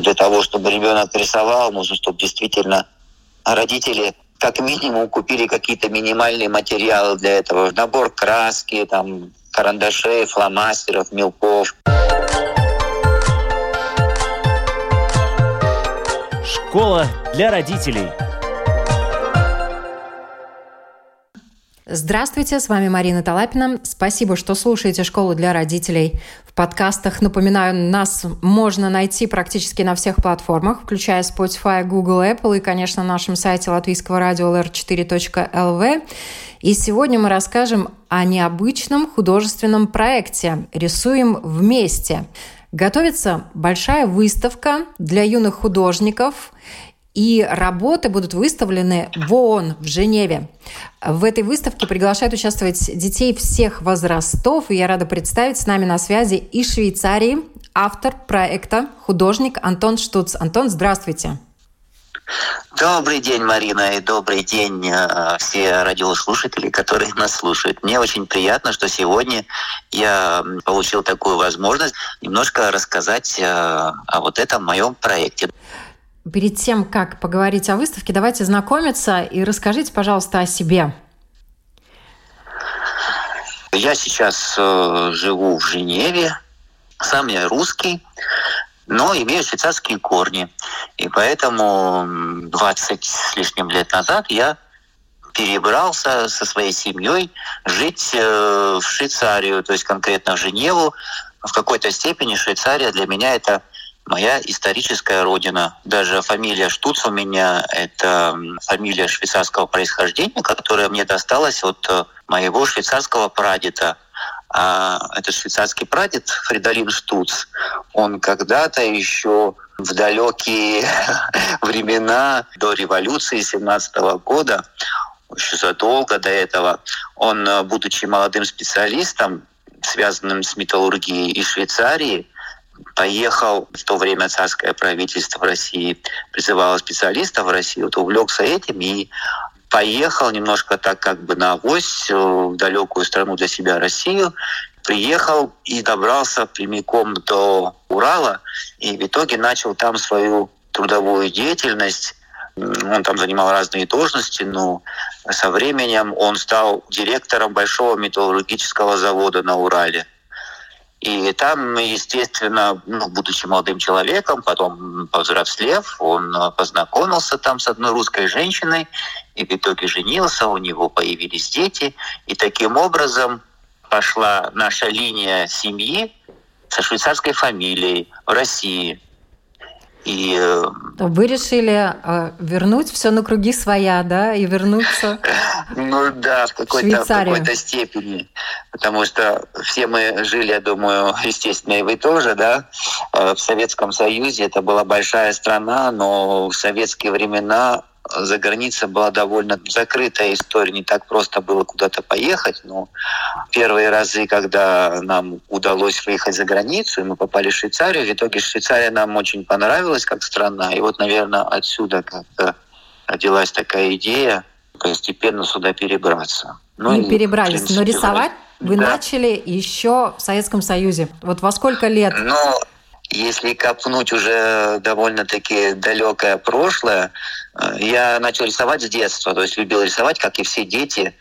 Для того, чтобы ребенок рисовал, нужно, чтобы действительно родители как минимум купили какие-то минимальные материалы для этого. Набор краски, там, карандашей, фломастеров, мелков. Школа для родителей. Здравствуйте, с вами Марина Талапина. Спасибо, что слушаете «Школу для родителей» подкастах. Напоминаю, нас можно найти практически на всех платформах, включая Spotify, Google, Apple и, конечно, на нашем сайте латвийского радио lr4.lv. И сегодня мы расскажем о необычном художественном проекте «Рисуем вместе». Готовится большая выставка для юных художников – и работы будут выставлены в ООН в Женеве. В этой выставке приглашают участвовать детей всех возрастов. И я рада представить с нами на связи из Швейцарии автор проекта, художник Антон Штуц. Антон, здравствуйте. Добрый день, Марина, и добрый день э, все радиослушатели, которые нас слушают. Мне очень приятно, что сегодня я получил такую возможность немножко рассказать э, о вот этом моем проекте. Перед тем, как поговорить о выставке, давайте знакомиться и расскажите, пожалуйста, о себе. Я сейчас э, живу в Женеве. Сам я русский, но имею швейцарские корни. И поэтому 20 с лишним лет назад я перебрался со своей семьей жить э, в Швейцарию, то есть конкретно в Женеву. В какой-то степени Швейцария для меня это моя историческая родина. Даже фамилия Штуц у меня — это фамилия швейцарского происхождения, которая мне досталась от э, моего швейцарского прадеда. А этот швейцарский прадед Фридолин Штуц, он когда-то еще в далекие времена до революции 17 года, еще задолго до этого, он, э, будучи молодым специалистом, связанным с металлургией из Швейцарии, поехал в то время царское правительство в России призывало специалистов в Россию, вот увлекся этим и поехал немножко так как бы на авось в далекую страну для себя Россию, приехал и добрался прямиком до Урала, и в итоге начал там свою трудовую деятельность. Он там занимал разные должности, но со временем он стал директором большого металлургического завода на Урале. И там, естественно, ну, будучи молодым человеком, потом повзрослев, он э, познакомился там с одной русской женщиной, и в итоге женился, у него появились дети. И таким образом пошла наша линия семьи со швейцарской фамилией в России. И вы решили э, вернуть все на круги своя, да, и вернуться. Ну да, в какой-то, в какой-то степени. Потому что все мы жили, я думаю, естественно, и вы тоже, да, э, в Советском Союзе. Это была большая страна, но в советские времена за границей была довольно закрытая история, не так просто было куда-то поехать, но первые разы, когда нам удалось выехать за границу, и мы попали в Швейцарию, в итоге Швейцария нам очень понравилась как страна, и вот, наверное, отсюда как-то родилась такая идея постепенно сюда перебраться. Ну, не перебрались, принципе, но рисовать вы да. начали еще в Советском Союзе. Вот во сколько лет? Ну, если копнуть уже довольно-таки далекое прошлое, э, я начал рисовать с детства, то есть любил рисовать, как и все дети,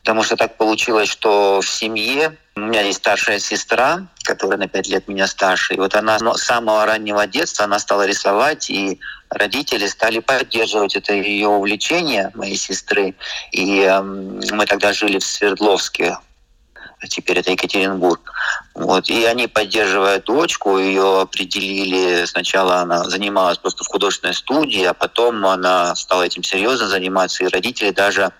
потому что так получилось, что в семье у меня есть старшая сестра, которая на пять лет меня старше, и вот она с самого раннего детства она стала рисовать, и родители стали поддерживать это ее увлечение моей сестры, и э, мы тогда жили в Свердловске, теперь это Екатеринбург. Вот. И они, поддерживая дочку, ее определили, сначала она занималась просто в художественной студии, а потом она стала этим серьезно заниматься, и родители даже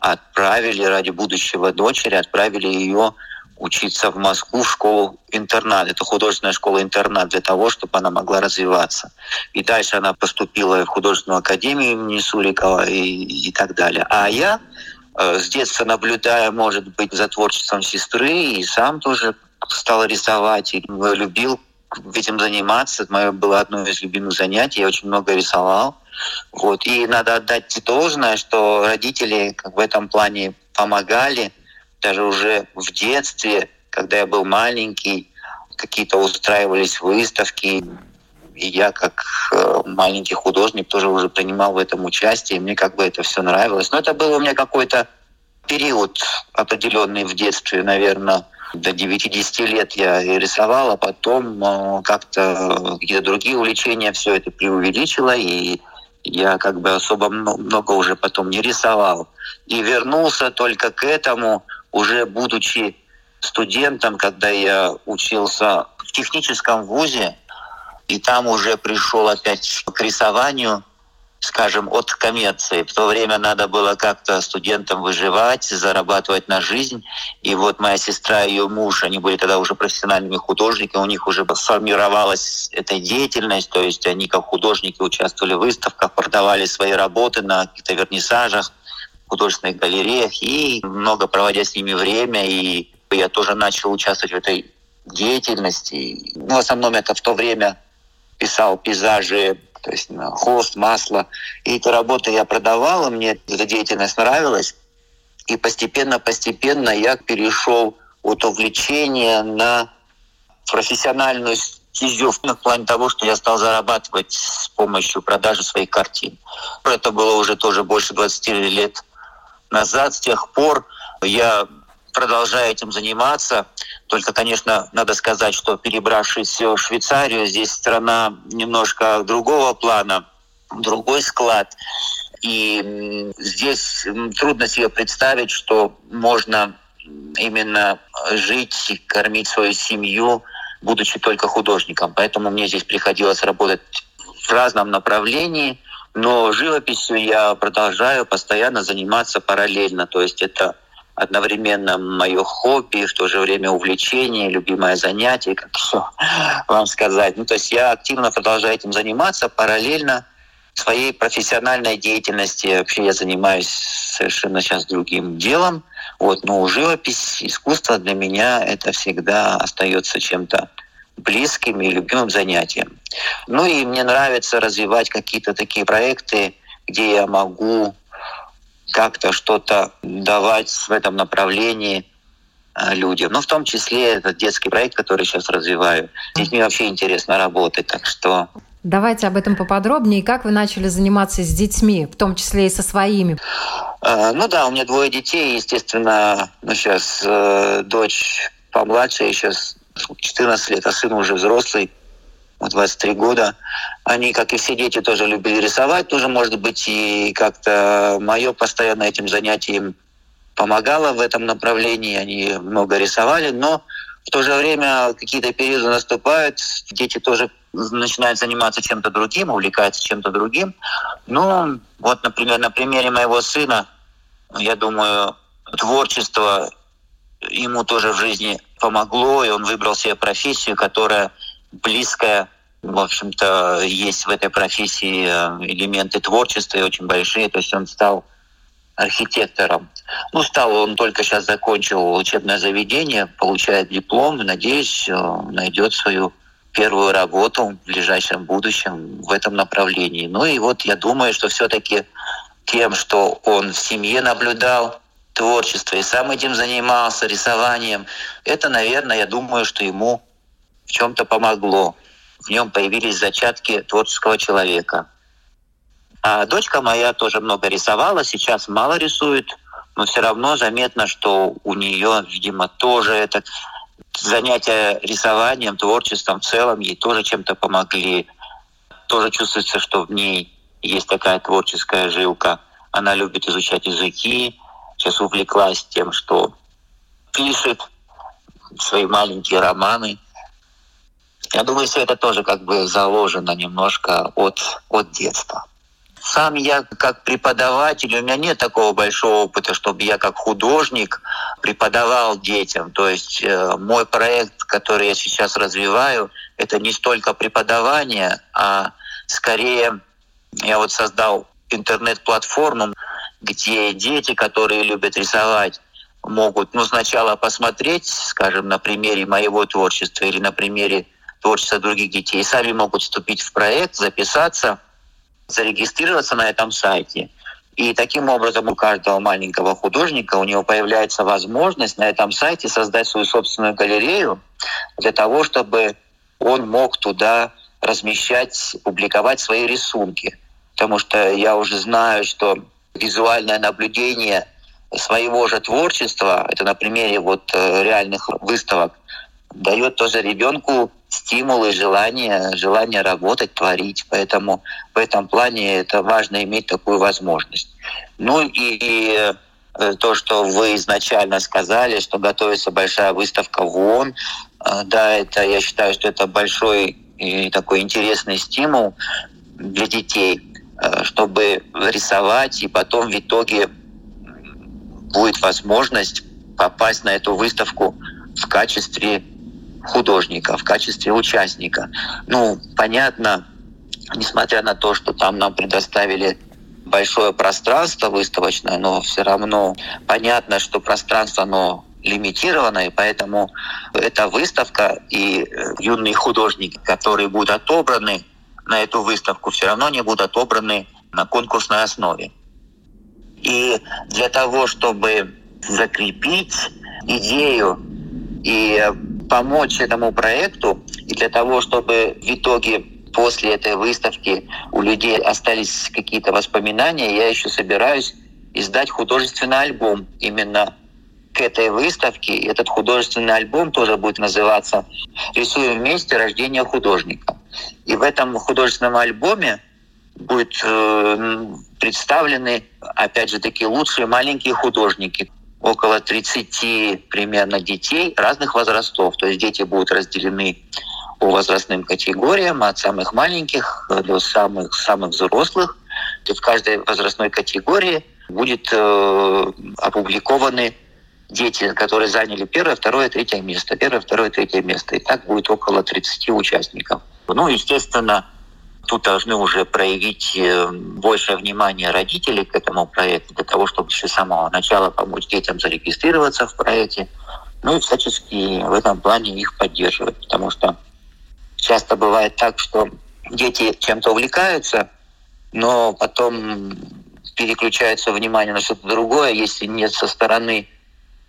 отправили ради будущего дочери, отправили ее учиться в Москву в школу-интернат. Это художественная школа-интернат для того, чтобы она могла развиваться. И дальше она поступила в художественную академию имени Сурикова и, и так далее. А я с детства наблюдая, может быть, за творчеством сестры, и сам тоже стал рисовать, и любил этим заниматься. Это мое было одно из любимых занятий. Я очень много рисовал. Вот. И надо отдать должное, что родители в этом плане помогали. Даже уже в детстве, когда я был маленький, какие-то устраивались выставки. И я, как э, маленький художник, тоже уже принимал в этом участие. И мне как бы это все нравилось. Но это был у меня какой-то период определенный в детстве, наверное, до 9-10 лет я рисовал, а потом э, как-то какие-то другие увлечения все это преувеличило, и я как бы особо много уже потом не рисовал. И вернулся только к этому, уже будучи студентом, когда я учился в техническом вузе, и там уже пришел опять к рисованию, скажем, от коммерции. В то время надо было как-то студентам выживать, зарабатывать на жизнь. И вот моя сестра и ее муж, они были тогда уже профессиональными художниками, у них уже сформировалась эта деятельность, то есть они как художники участвовали в выставках, продавали свои работы на каких-то вернисажах, художественных галереях, и много проводя с ними время, и я тоже начал участвовать в этой деятельности. Ну, в основном это в то время писал пейзажи то есть холст, масло. И эти работы я продавала, мне эта деятельность нравилась. И постепенно-постепенно я перешел от увлечения на профессиональную стезю в плане того, что я стал зарабатывать с помощью продажи своих картин. Это было уже тоже больше 20 лет назад. С тех пор я продолжаю этим заниматься. Только, конечно, надо сказать, что перебравшись в Швейцарию, здесь страна немножко другого плана, другой склад. И здесь трудно себе представить, что можно именно жить, кормить свою семью, будучи только художником. Поэтому мне здесь приходилось работать в разном направлении, но живописью я продолжаю постоянно заниматься параллельно. То есть это одновременно мое хобби, в то же время увлечение, любимое занятие, как все вам сказать. Ну, то есть я активно продолжаю этим заниматься параллельно своей профессиональной деятельности. Вообще я занимаюсь совершенно сейчас другим делом. Вот, но живопись, искусство для меня это всегда остается чем-то близким и любимым занятием. Ну и мне нравится развивать какие-то такие проекты, где я могу как-то что-то давать в этом направлении а, людям. Ну, в том числе этот детский проект, который сейчас развиваю. Здесь мне вообще интересно работать, так что... Давайте об этом поподробнее. Как вы начали заниматься с детьми, в том числе и со своими? А, ну да, у меня двое детей, естественно, ну сейчас э, дочь помладше, сейчас 14 лет, а сын уже взрослый. 23 года. Они, как и все дети, тоже любили рисовать, тоже, может быть, и как-то мое постоянно этим занятием помогало в этом направлении. Они много рисовали, но в то же время какие-то периоды наступают, дети тоже начинают заниматься чем-то другим, увлекаются чем-то другим. Ну, вот, например, на примере моего сына, я думаю, творчество ему тоже в жизни помогло, и он выбрал себе профессию, которая близкое, в общем-то, есть в этой профессии э, элементы творчества и очень большие. То есть он стал архитектором. Ну, стал он только сейчас закончил учебное заведение, получает диплом надеюсь, э, найдет свою первую работу в ближайшем будущем в этом направлении. Ну и вот я думаю, что все-таки тем, что он в семье наблюдал творчество и сам этим занимался, рисованием, это, наверное, я думаю, что ему в чем-то помогло. В нем появились зачатки творческого человека. А дочка моя тоже много рисовала, сейчас мало рисует, но все равно заметно, что у нее, видимо, тоже это занятия рисованием, творчеством в целом ей тоже чем-то помогли. Тоже чувствуется, что в ней есть такая творческая жилка. Она любит изучать языки, сейчас увлеклась тем, что пишет свои маленькие романы. Я думаю, все это тоже как бы заложено немножко от, от детства. Сам я как преподаватель, у меня нет такого большого опыта, чтобы я как художник преподавал детям. То есть э, мой проект, который я сейчас развиваю, это не столько преподавание, а скорее я вот создал интернет-платформу, где дети, которые любят рисовать, могут ну, сначала посмотреть, скажем, на примере моего творчества или на примере творчества других детей, сами могут вступить в проект, записаться, зарегистрироваться на этом сайте. И таким образом у каждого маленького художника у него появляется возможность на этом сайте создать свою собственную галерею для того, чтобы он мог туда размещать, публиковать свои рисунки. Потому что я уже знаю, что визуальное наблюдение своего же творчества, это на примере вот э, реальных выставок, дает тоже ребенку стимул и желание, желание работать, творить. Поэтому в этом плане это важно иметь такую возможность. Ну и э, то, что вы изначально сказали, что готовится большая выставка в ООН, э, да, это я считаю, что это большой и такой интересный стимул для детей, э, чтобы рисовать, и потом в итоге будет возможность попасть на эту выставку в качестве художника, в качестве участника. Ну, понятно, несмотря на то, что там нам предоставили большое пространство выставочное, но все равно понятно, что пространство, оно лимитировано, и поэтому эта выставка и э, юные художники, которые будут отобраны на эту выставку, все равно не будут отобраны на конкурсной основе. И для того, чтобы закрепить идею и помочь этому проекту, и для того, чтобы в итоге после этой выставки у людей остались какие-то воспоминания, я еще собираюсь издать художественный альбом именно к этой выставке. Этот художественный альбом тоже будет называться «Рисуем вместе. Рождение художника». И в этом художественном альбоме будут э, представлены, опять же, такие лучшие маленькие художники, около 30 примерно детей разных возрастов. То есть дети будут разделены по возрастным категориям, от самых маленьких до самых, самых взрослых. И в каждой возрастной категории будет э, опубликованы дети, которые заняли первое, второе, третье место. Первое, второе, третье место. И так будет около 30 участников. Ну, естественно, тут должны уже проявить э, больше внимания родителей к этому проекту, для того, чтобы с самого начала помочь детям зарегистрироваться в проекте, ну и всячески в этом плане их поддерживать, потому что часто бывает так, что дети чем-то увлекаются, но потом переключается внимание на что-то другое, если нет со стороны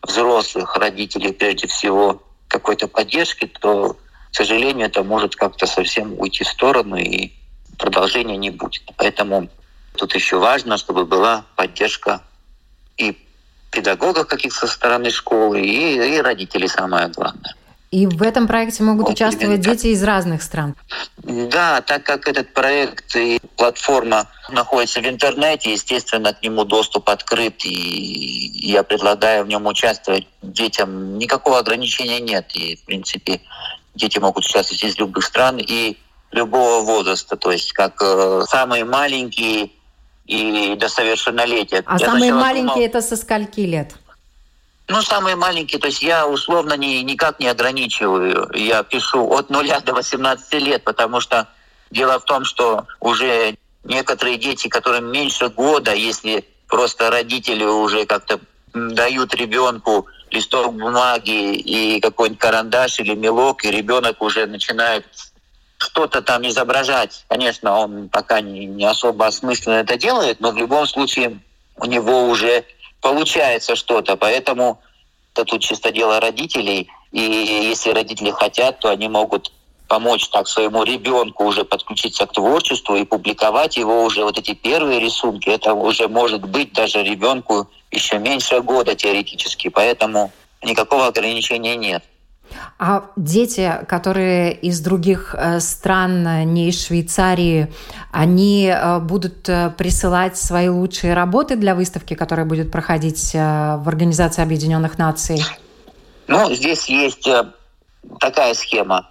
взрослых родителей, прежде всего, какой-то поддержки, то, к сожалению, это может как-то совсем уйти в сторону, и продолжения не будет. Поэтому тут еще важно, чтобы была поддержка и педагогов каких-то со стороны школы, и, и родителей самое главное. И в этом проекте могут вот участвовать дети из разных стран. Да, так как этот проект и платформа находится в интернете, естественно, к нему доступ открыт, и я предлагаю в нем участвовать детям. Никакого ограничения нет, и, в принципе, дети могут участвовать из любых стран, и любого возраста, то есть как э, самые маленькие и до совершеннолетия. А я самые маленькие думал, это со скольки лет? Ну, самые маленькие, то есть я условно не, никак не ограничиваю. Я пишу от 0 до 18 лет, потому что дело в том, что уже некоторые дети, которым меньше года, если просто родители уже как-то дают ребенку листок бумаги и какой-нибудь карандаш или мелок, и ребенок уже начинает что-то там изображать. Конечно, он пока не, не особо осмысленно это делает, но в любом случае у него уже получается что-то. Поэтому это тут чисто дело родителей. И если родители хотят, то они могут помочь так своему ребенку уже подключиться к творчеству и публиковать его уже вот эти первые рисунки. Это уже может быть даже ребенку еще меньше года теоретически. Поэтому никакого ограничения нет. А дети, которые из других э, стран, э, не из Швейцарии, они э, будут присылать свои лучшие работы для выставки, которая будет проходить в Организации Объединенных Наций? Ну, здесь есть такая схема.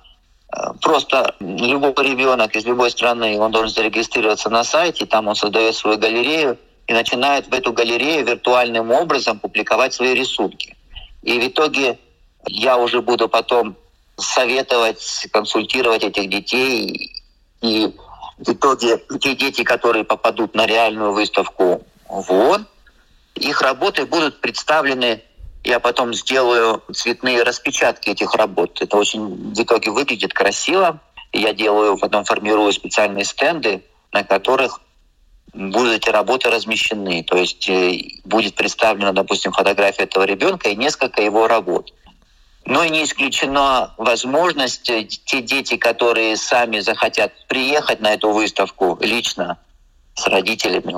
Просто любой ребенок из любой страны, он должен зарегистрироваться на сайте, там он создает свою галерею и начинает в эту галерею виртуальным образом публиковать свои рисунки. И в итоге я уже буду потом советовать, консультировать этих детей. И в итоге те дети, которые попадут на реальную выставку в ООН, их работы будут представлены я потом сделаю цветные распечатки этих работ. Это очень в итоге выглядит красиво. Я делаю, потом формирую специальные стенды, на которых будут эти работы размещены. То есть э, будет представлена, допустим, фотография этого ребенка и несколько его работ. Но и не исключена возможность те дети, которые сами захотят приехать на эту выставку лично с родителями,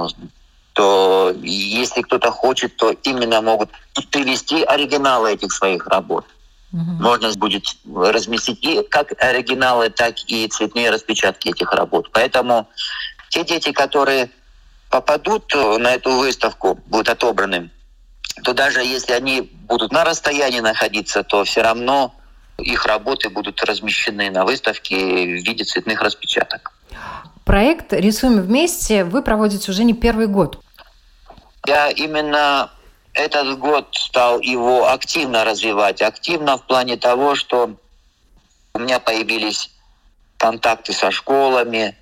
то если кто-то хочет, то именно могут привести оригиналы этих своих работ. Угу. Можно будет разместить и как оригиналы, так и цветные распечатки этих работ. Поэтому те дети, которые попадут на эту выставку, будут отобраны, то даже если они будут на расстоянии находиться, то все равно их работы будут размещены на выставке в виде цветных распечаток. Проект «Рисуем вместе» вы проводите уже не первый год. Я именно этот год стал его активно развивать. Активно в плане того, что у меня появились контакты со школами,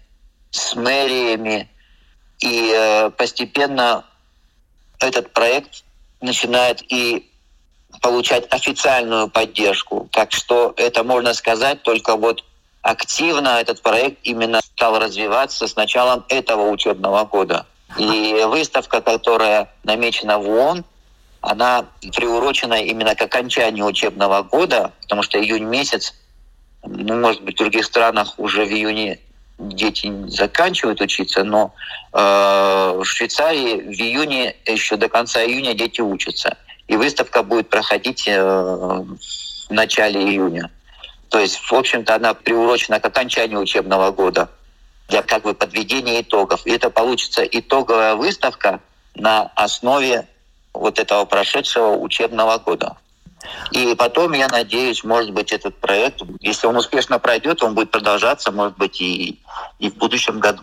с мэриями, и э, постепенно этот проект начинает и получать официальную поддержку. Так что это можно сказать только вот активно этот проект именно стал развиваться с началом этого учебного года. И выставка, которая намечена в ООН, она приурочена именно к окончанию учебного года, потому что июнь месяц, ну, может быть, в других странах уже в июне дети заканчивают учиться, но э, в Швейцарии в июне, еще до конца июня дети учатся. И выставка будет проходить э, в начале июня. То есть, в общем-то, она приурочена к окончанию учебного года для как бы подведения итогов. И это получится итоговая выставка на основе вот этого прошедшего учебного года. И потом, я надеюсь, может быть, этот проект, если он успешно пройдет, он будет продолжаться, может быть, и, и в будущем году.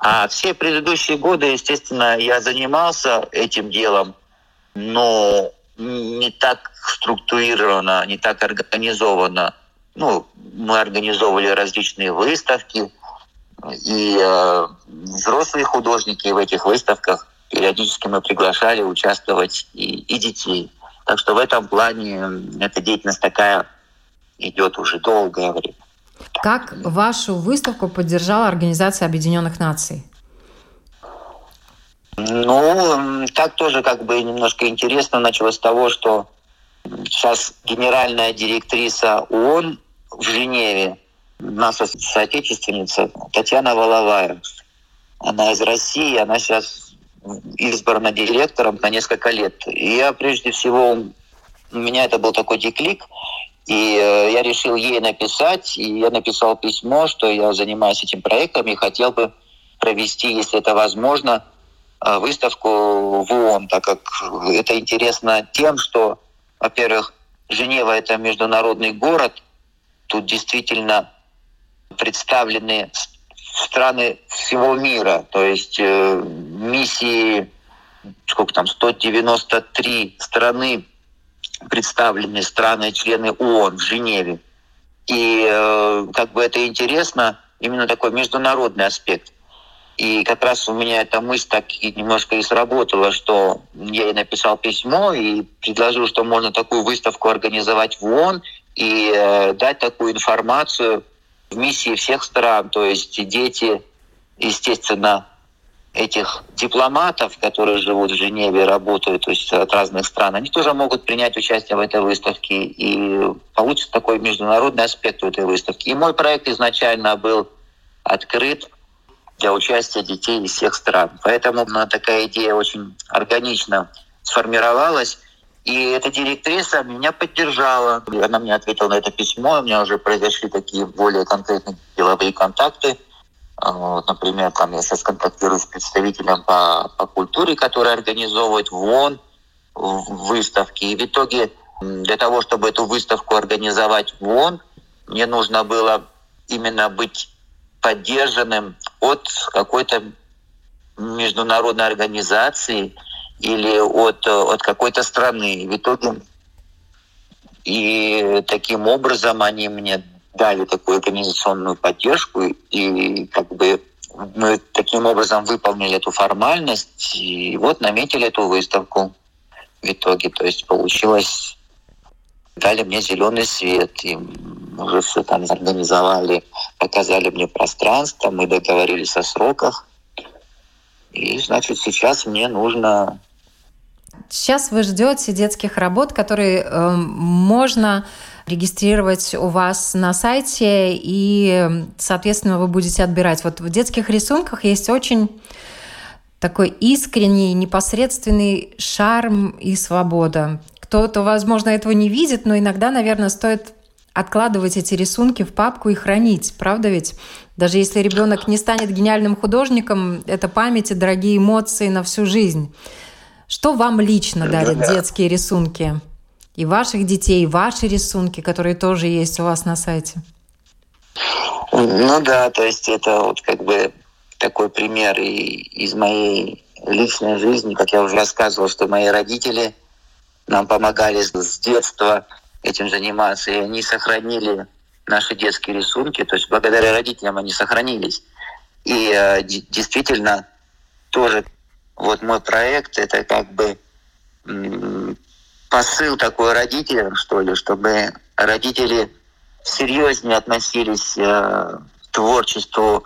А все предыдущие годы, естественно, я занимался этим делом, но не так структурированно, не так организованно. Ну, мы организовывали различные выставки, и э, взрослые художники в этих выставках периодически мы приглашали участвовать и, и детей. Так что в этом плане эта деятельность такая идет уже долгое время. Как вашу выставку поддержала Организация Объединенных Наций? Ну, так тоже как бы немножко интересно началось с того, что сейчас генеральная директриса ООН в Женеве, наша соотечественница Татьяна Воловая. Она из России, она сейчас избрана директором на несколько лет. И я прежде всего, у меня это был такой деклик, и э, я решил ей написать, и я написал письмо, что я занимаюсь этим проектом и хотел бы провести, если это возможно, э, выставку в ООН, так как это интересно тем, что, во-первых, Женева – это международный город, тут действительно представлены страны всего мира. То есть э, миссии, сколько там, 193 страны представлены, страны, члены ООН в Женеве. И э, как бы это интересно, именно такой международный аспект. И как раз у меня эта мысль так немножко и сработала, что я ей написал письмо и предложил, что можно такую выставку организовать в ООН и э, дать такую информацию в миссии всех стран, то есть дети, естественно, этих дипломатов, которые живут в Женеве, работают то есть от разных стран, они тоже могут принять участие в этой выставке и получится такой международный аспект у этой выставки. И мой проект изначально был открыт для участия детей из всех стран. Поэтому такая идея очень органично сформировалась. И эта директриса меня поддержала. Она мне ответила на это письмо. У меня уже произошли такие более конкретные деловые контакты. А, вот, например, там я сейчас контактирую с представителем по, по культуре, который организовывает в ООН выставки. И в итоге для того, чтобы эту выставку организовать в ООН, мне нужно было именно быть поддержанным от какой-то международной организации, или от, от какой-то страны. В итоге и таким образом они мне дали такую организационную поддержку, и как бы мы таким образом выполнили эту формальность, и вот наметили эту выставку в итоге. То есть получилось, дали мне зеленый свет, и уже все там организовали, показали мне пространство, мы договорились о сроках. И, значит, сейчас мне нужно Сейчас вы ждете детских работ, которые э, можно регистрировать у вас на сайте, и, соответственно, вы будете отбирать. Вот в детских рисунках есть очень такой искренний, непосредственный шарм и свобода. Кто-то, возможно, этого не видит, но иногда, наверное, стоит откладывать эти рисунки в папку и хранить, правда ведь? Даже если ребенок не станет гениальным художником, это память и дорогие эмоции на всю жизнь. Что вам лично дарят детские рисунки? И ваших детей, и ваши рисунки, которые тоже есть у вас на сайте? Ну да, то есть это вот как бы такой пример и из моей личной жизни, как я уже рассказывал, что мои родители нам помогали с детства этим заниматься, и они сохранили наши детские рисунки, то есть благодаря родителям они сохранились. И э, действительно тоже вот мой проект это как бы посыл такой родителям, что ли, чтобы родители серьезнее относились э, к творчеству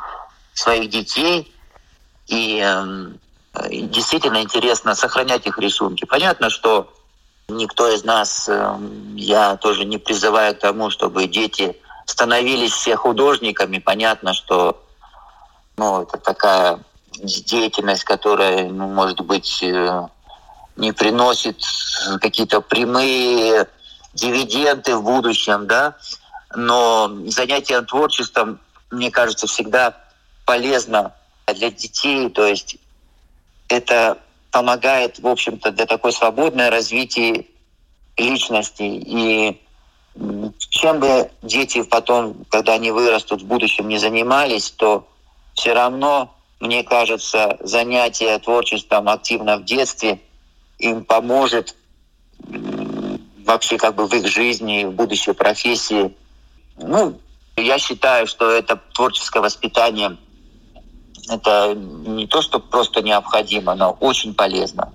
своих детей и э, действительно интересно сохранять их рисунки. Понятно, что никто из нас, э, я тоже не призываю к тому, чтобы дети становились все художниками. Понятно, что ну, это такая деятельность, которая, ну, может быть, э, не приносит какие-то прямые дивиденды в будущем, да, но занятие творчеством, мне кажется, всегда полезно для детей, то есть это помогает, в общем-то, для такой свободной развития личности. И чем бы дети потом, когда они вырастут в будущем, не занимались, то все равно, мне кажется, занятие творчеством активно в детстве им поможет вообще как бы в их жизни, в будущей профессии. Ну, я считаю, что это творческое воспитание это не то, что просто необходимо, но очень полезно.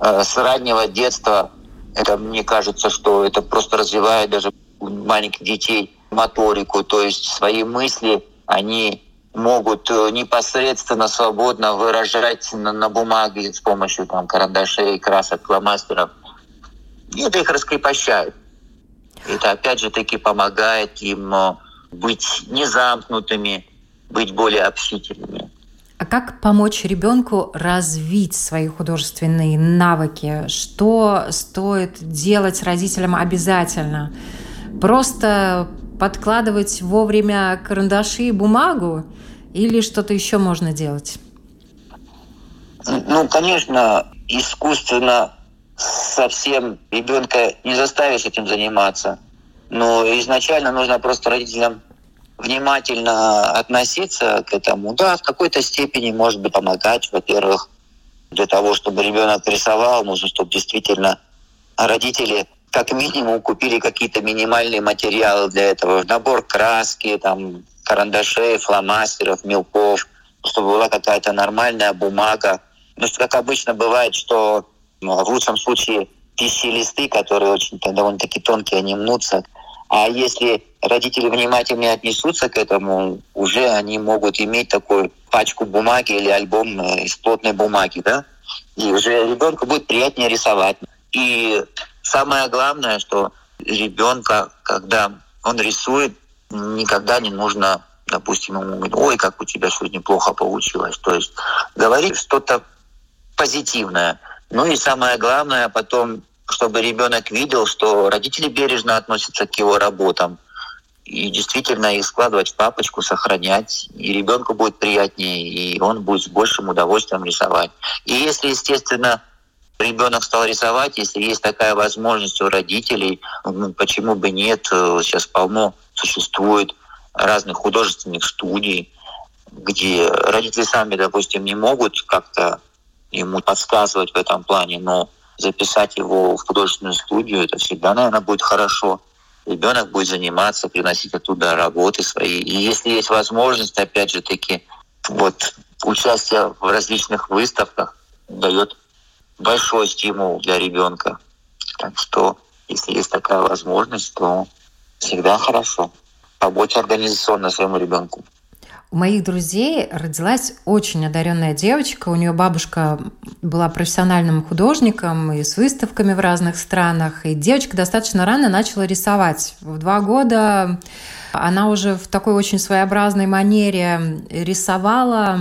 Э, с раннего детства это, мне кажется, что это просто развивает даже маленьких детей моторику, то есть свои мысли они могут э, непосредственно, свободно выражать на, на бумаге с помощью там, карандашей, красок, фломастеров. И это их раскрепощает. Это опять же таки помогает им э, быть незамкнутыми, быть более общительными. А как помочь ребенку развить свои художественные навыки? Что стоит делать родителям обязательно? Просто подкладывать вовремя карандаши и бумагу или что-то еще можно делать? Ну, конечно, искусственно совсем ребенка не заставишь этим заниматься. Но изначально нужно просто родителям внимательно относиться к этому, да, в какой-то степени, может быть, помогать, во-первых, для того, чтобы ребенок рисовал, нужно, чтобы действительно родители как минимум купили какие-то минимальные материалы для этого. Набор краски, там, карандашей, фломастеров, мелков, чтобы была какая-то нормальная бумага. Ну, что, как обычно бывает, что ну, в лучшем случае пищи-листы, которые очень довольно-таки тонкие, они мнутся. А если родители внимательнее отнесутся к этому, уже они могут иметь такую пачку бумаги или альбом э, из плотной бумаги, да, и уже ребенку будет приятнее рисовать. И самое главное, что ребенка, когда он рисует, никогда не нужно, допустим, ему говорить, ой, как у тебя сегодня плохо получилось. То есть говорить что-то позитивное. Ну и самое главное, потом, чтобы ребенок видел, что родители бережно относятся к его работам, и действительно их складывать в папочку, сохранять, и ребенку будет приятнее, и он будет с большим удовольствием рисовать. И если, естественно, ребенок стал рисовать, если есть такая возможность у родителей, ну, почему бы нет, сейчас полно существует разных художественных студий, где родители сами, допустим, не могут как-то ему подсказывать в этом плане, но записать его в художественную студию, это всегда, наверное, будет хорошо ребенок будет заниматься, приносить оттуда работы свои. И если есть возможность, опять же таки, вот участие в различных выставках дает большой стимул для ребенка. Так что, если есть такая возможность, то всегда хорошо. Побочь организационно своему ребенку. У моих друзей родилась очень одаренная девочка. У нее бабушка была профессиональным художником и с выставками в разных странах. И девочка достаточно рано начала рисовать. В два года она уже в такой очень своеобразной манере рисовала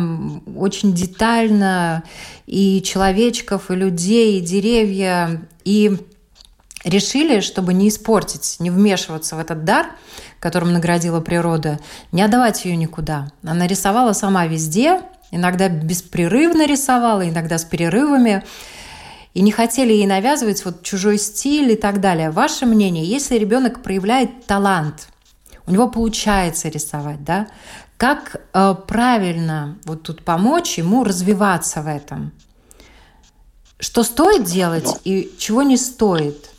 очень детально и человечков, и людей, и деревья. И решили, чтобы не испортить, не вмешиваться в этот дар, которым наградила природа, не отдавать ее никуда. Она рисовала сама везде, иногда беспрерывно рисовала, иногда с перерывами, и не хотели ей навязывать вот чужой стиль и так далее. Ваше мнение, если ребенок проявляет талант, у него получается рисовать, да, как э, правильно вот тут помочь ему развиваться в этом? Что стоит делать ну. и чего не стоит?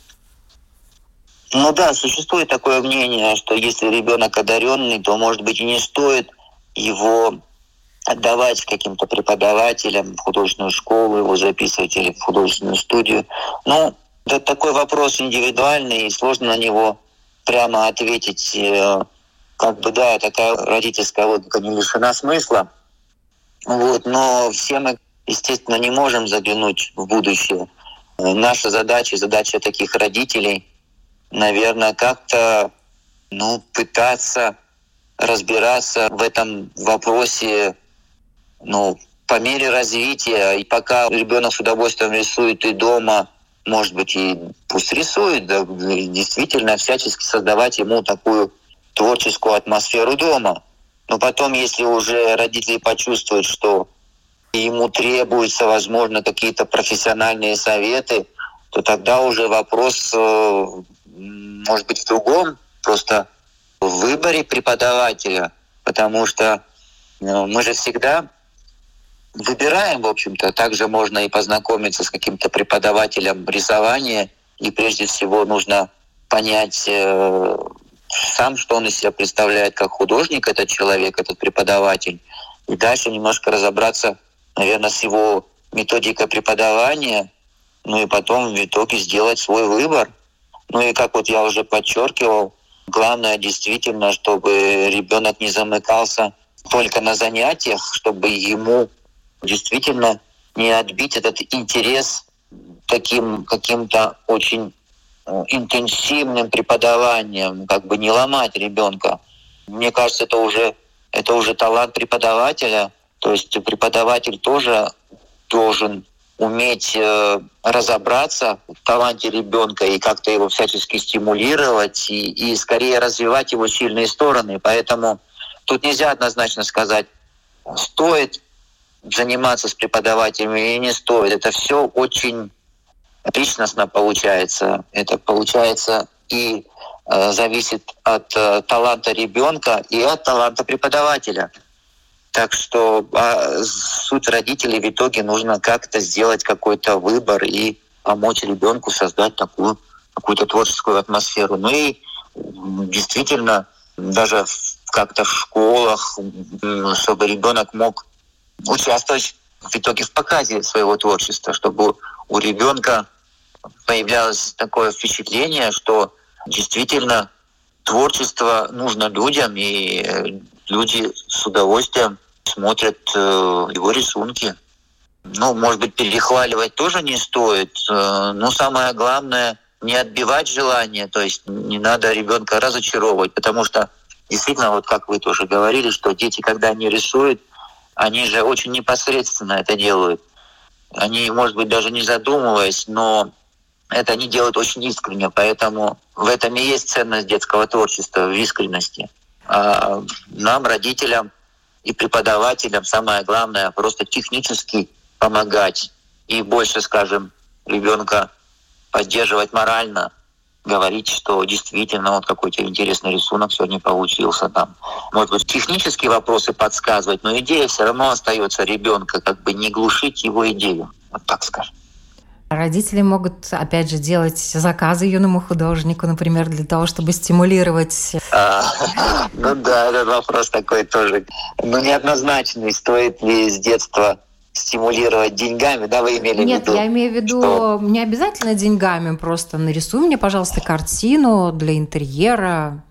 Ну да, существует такое мнение, что если ребенок одаренный, то, может быть, и не стоит его отдавать каким-то преподавателям в художественную школу, его записывать или в художественную студию. Ну, это такой вопрос индивидуальный, и сложно на него прямо ответить. Э, как бы, да, такая родительская логика не лишена смысла. Вот, но все мы, естественно, не можем заглянуть в будущее. Наша задача, задача таких родителей – наверное, как-то ну, пытаться разбираться в этом вопросе ну, по мере развития. И пока ребенок с удовольствием рисует и дома, может быть, и пусть рисует, да, действительно всячески создавать ему такую творческую атмосферу дома. Но потом, если уже родители почувствуют, что ему требуются, возможно, какие-то профессиональные советы, то тогда уже вопрос э, может быть в другом, просто в выборе преподавателя, потому что ну, мы же всегда выбираем, в общем-то, также можно и познакомиться с каким-то преподавателем рисования, и прежде всего нужно понять э, сам, что он из себя представляет как художник, этот человек, этот преподаватель, и дальше немножко разобраться, наверное, с его методикой преподавания, ну и потом в итоге сделать свой выбор. Ну и как вот я уже подчеркивал, главное действительно, чтобы ребенок не замыкался только на занятиях, чтобы ему действительно не отбить этот интерес таким каким-то очень э, интенсивным преподаванием, как бы не ломать ребенка. Мне кажется, это уже это уже талант преподавателя. То есть преподаватель тоже должен уметь э, разобраться в таланте ребенка и как-то его всячески стимулировать и, и скорее развивать его сильные стороны. Поэтому тут нельзя однозначно сказать, стоит заниматься с преподавателями или не стоит. Это все очень личностно получается. Это получается и э, зависит от э, таланта ребенка и от таланта преподавателя. Так что а, суть родителей в итоге нужно как-то сделать какой-то выбор и помочь ребенку создать такую какую-то творческую атмосферу. Ну и действительно даже как-то в школах, чтобы ребенок мог участвовать в итоге в показе своего творчества, чтобы у ребенка появлялось такое впечатление, что действительно творчество нужно людям, и люди с удовольствием смотрят э, его рисунки. Ну, может быть, перехваливать тоже не стоит, э, но самое главное не отбивать желание, то есть не надо ребенка разочаровывать, потому что действительно, вот как вы тоже говорили, что дети, когда они рисуют, они же очень непосредственно это делают. Они, может быть, даже не задумываясь, но это они делают очень искренне, поэтому в этом и есть ценность детского творчества, в искренности. А нам, родителям, и преподавателям самое главное просто технически помогать и больше, скажем, ребенка поддерживать морально, говорить, что действительно вот какой-то интересный рисунок сегодня получился там. Может быть, технические вопросы подсказывать, но идея все равно остается ребенка, как бы не глушить его идею, вот так скажем. Родители могут, опять же, делать заказы юному художнику, например, для того, чтобы стимулировать. А, ну да, этот вопрос такой тоже, ну неоднозначный. Стоит ли с детства стимулировать деньгами, да, вы имели Нет, в виду? Нет, я имею в виду что... не обязательно деньгами, просто нарисуй мне, пожалуйста, картину для интерьера,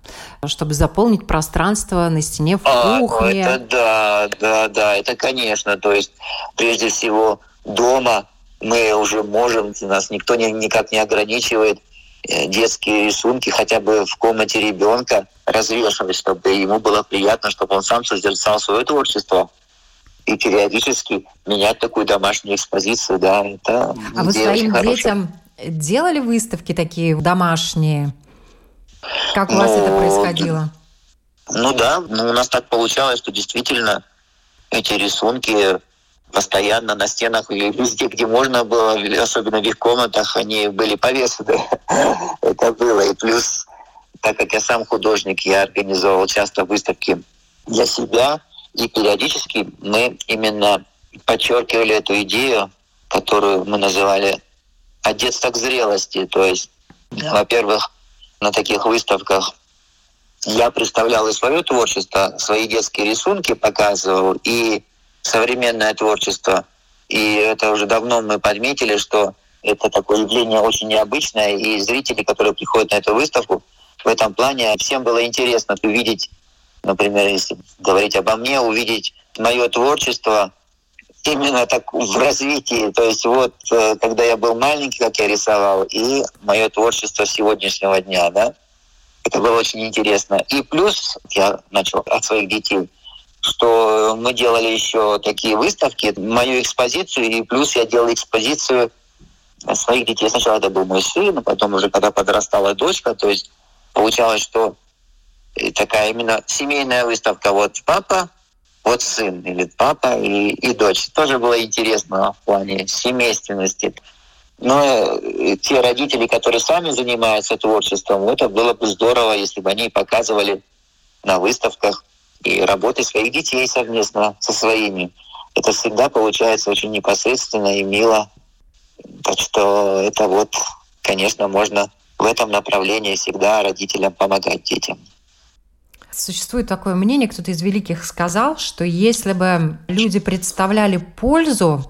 чтобы заполнить пространство на стене в кухне. А, ну это да, да, да, это конечно. То есть, прежде всего, дома мы уже можем, нас никто не, никак не ограничивает э, детские рисунки хотя бы в комнате ребенка развешивать, чтобы ему было приятно, чтобы он сам созерцал свое творчество и периодически менять такую домашнюю экспозицию, да, это А вы своим детям делали выставки такие домашние? Как у ну, вас это ну, происходило? Ну да, ну, у нас так получалось, что действительно эти рисунки постоянно на стенах и везде, где можно было, особенно в их комнатах, они были повешены. это было. И плюс, так как я сам художник, я организовал часто выставки для себя, и периодически мы именно подчеркивали эту идею, которую мы называли «от детства к зрелости». То есть, во-первых, на таких выставках я представлял и свое творчество, свои детские рисунки показывал, и современное творчество. И это уже давно мы подметили, что это такое явление очень необычное, и зрители, которые приходят на эту выставку, в этом плане всем было интересно увидеть например, если говорить обо мне, увидеть мое творчество именно так в развитии. То есть вот э, когда я был маленький, как я рисовал, и мое творчество сегодняшнего дня, да, это было очень интересно. И плюс я начал от своих детей, что мы делали еще такие выставки, мою экспозицию, и плюс я делал экспозицию своих детей. Сначала это был мой сын, а потом уже когда подрастала дочка, то есть получалось, что и такая именно семейная выставка. Вот папа, вот сын, или папа и, и дочь. Тоже было интересно в плане семейственности. Но э, те родители, которые сами занимаются творчеством, это было бы здорово, если бы они показывали на выставках и работы своих детей совместно со своими. Это всегда получается очень непосредственно и мило. Так что это вот, конечно, можно в этом направлении всегда родителям помогать детям. Существует такое мнение, кто-то из великих сказал, что если бы люди представляли пользу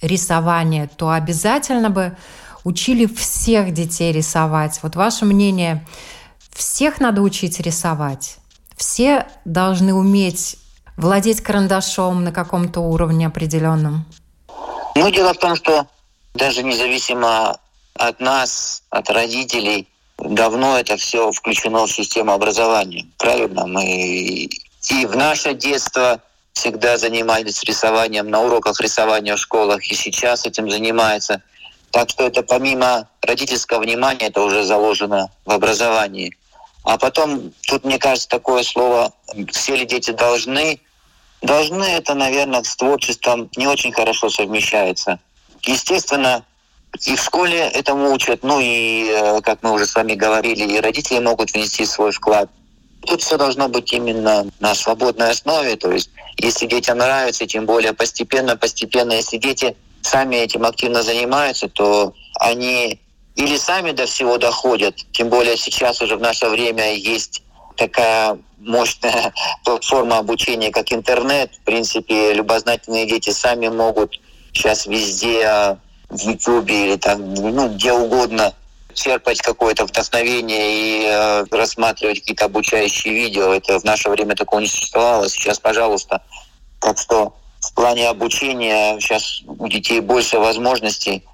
рисования, то обязательно бы учили всех детей рисовать. Вот ваше мнение, всех надо учить рисовать? Все должны уметь владеть карандашом на каком-то уровне определенном? Ну, дело в том, что даже независимо от нас, от родителей, давно это все включено в систему образования. Правильно? Мы и в наше детство всегда занимались рисованием на уроках рисования в школах, и сейчас этим занимается. Так что это помимо родительского внимания, это уже заложено в образовании. А потом, тут, мне кажется, такое слово «все ли дети должны», должны это, наверное, с творчеством не очень хорошо совмещается. Естественно, и в школе этому учат, ну и, э, как мы уже с вами говорили, и родители могут внести свой вклад. Тут все должно быть именно на свободной основе, то есть если детям нравится, тем более постепенно, постепенно, если дети сами этим активно занимаются, то они или сами до всего доходят, тем более сейчас уже в наше время есть такая мощная платформа обучения, как интернет. В принципе, любознательные дети сами могут сейчас везде в Ютубе или там, ну, где угодно черпать какое-то вдохновение и э, рассматривать какие-то обучающие видео. Это в наше время такого не существовало. Сейчас, пожалуйста. Так что в плане обучения сейчас у детей больше возможностей.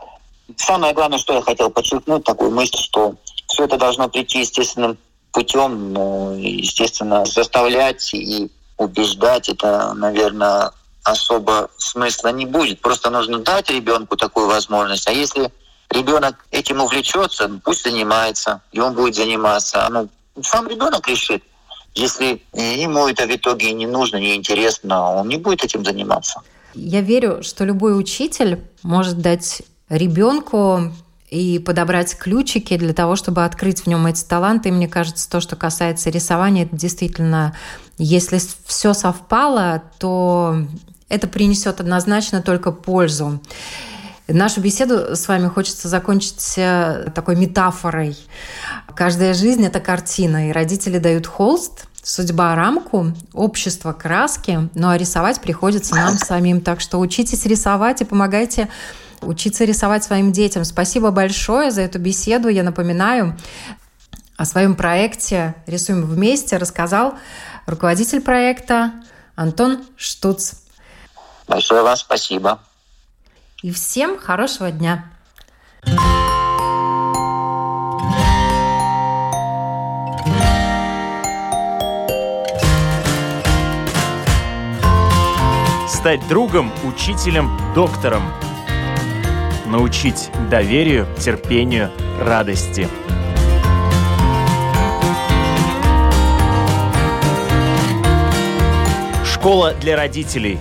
Самое главное, что я хотел подчеркнуть, такую мысль, что все это должно прийти естественным путем, но, естественно, заставлять и убеждать, это, наверное, особо смысла не будет. Просто нужно дать ребенку такую возможность. А если ребенок этим увлечется, пусть занимается, и он будет заниматься. А, ну, сам ребенок решит. Если ему это в итоге не нужно, не интересно, он не будет этим заниматься. Я верю, что любой учитель может дать ребенку и подобрать ключики для того, чтобы открыть в нем эти таланты. И мне кажется, то, что касается рисования, это действительно, если все совпало, то это принесет однозначно только пользу. Нашу беседу с вами хочется закончить э, такой метафорой. Каждая жизнь – это картина, и родители дают холст, судьба рамку, общество краски, ну а рисовать приходится нам самим. Так что учитесь рисовать и помогайте учиться рисовать своим детям. Спасибо большое за эту беседу. Я напоминаю, о своем проекте «Рисуем вместе» рассказал руководитель проекта Антон Штуц. Большое вам спасибо. И всем хорошего дня. Стать другом, учителем, доктором. Научить доверию, терпению, радости. Школа для родителей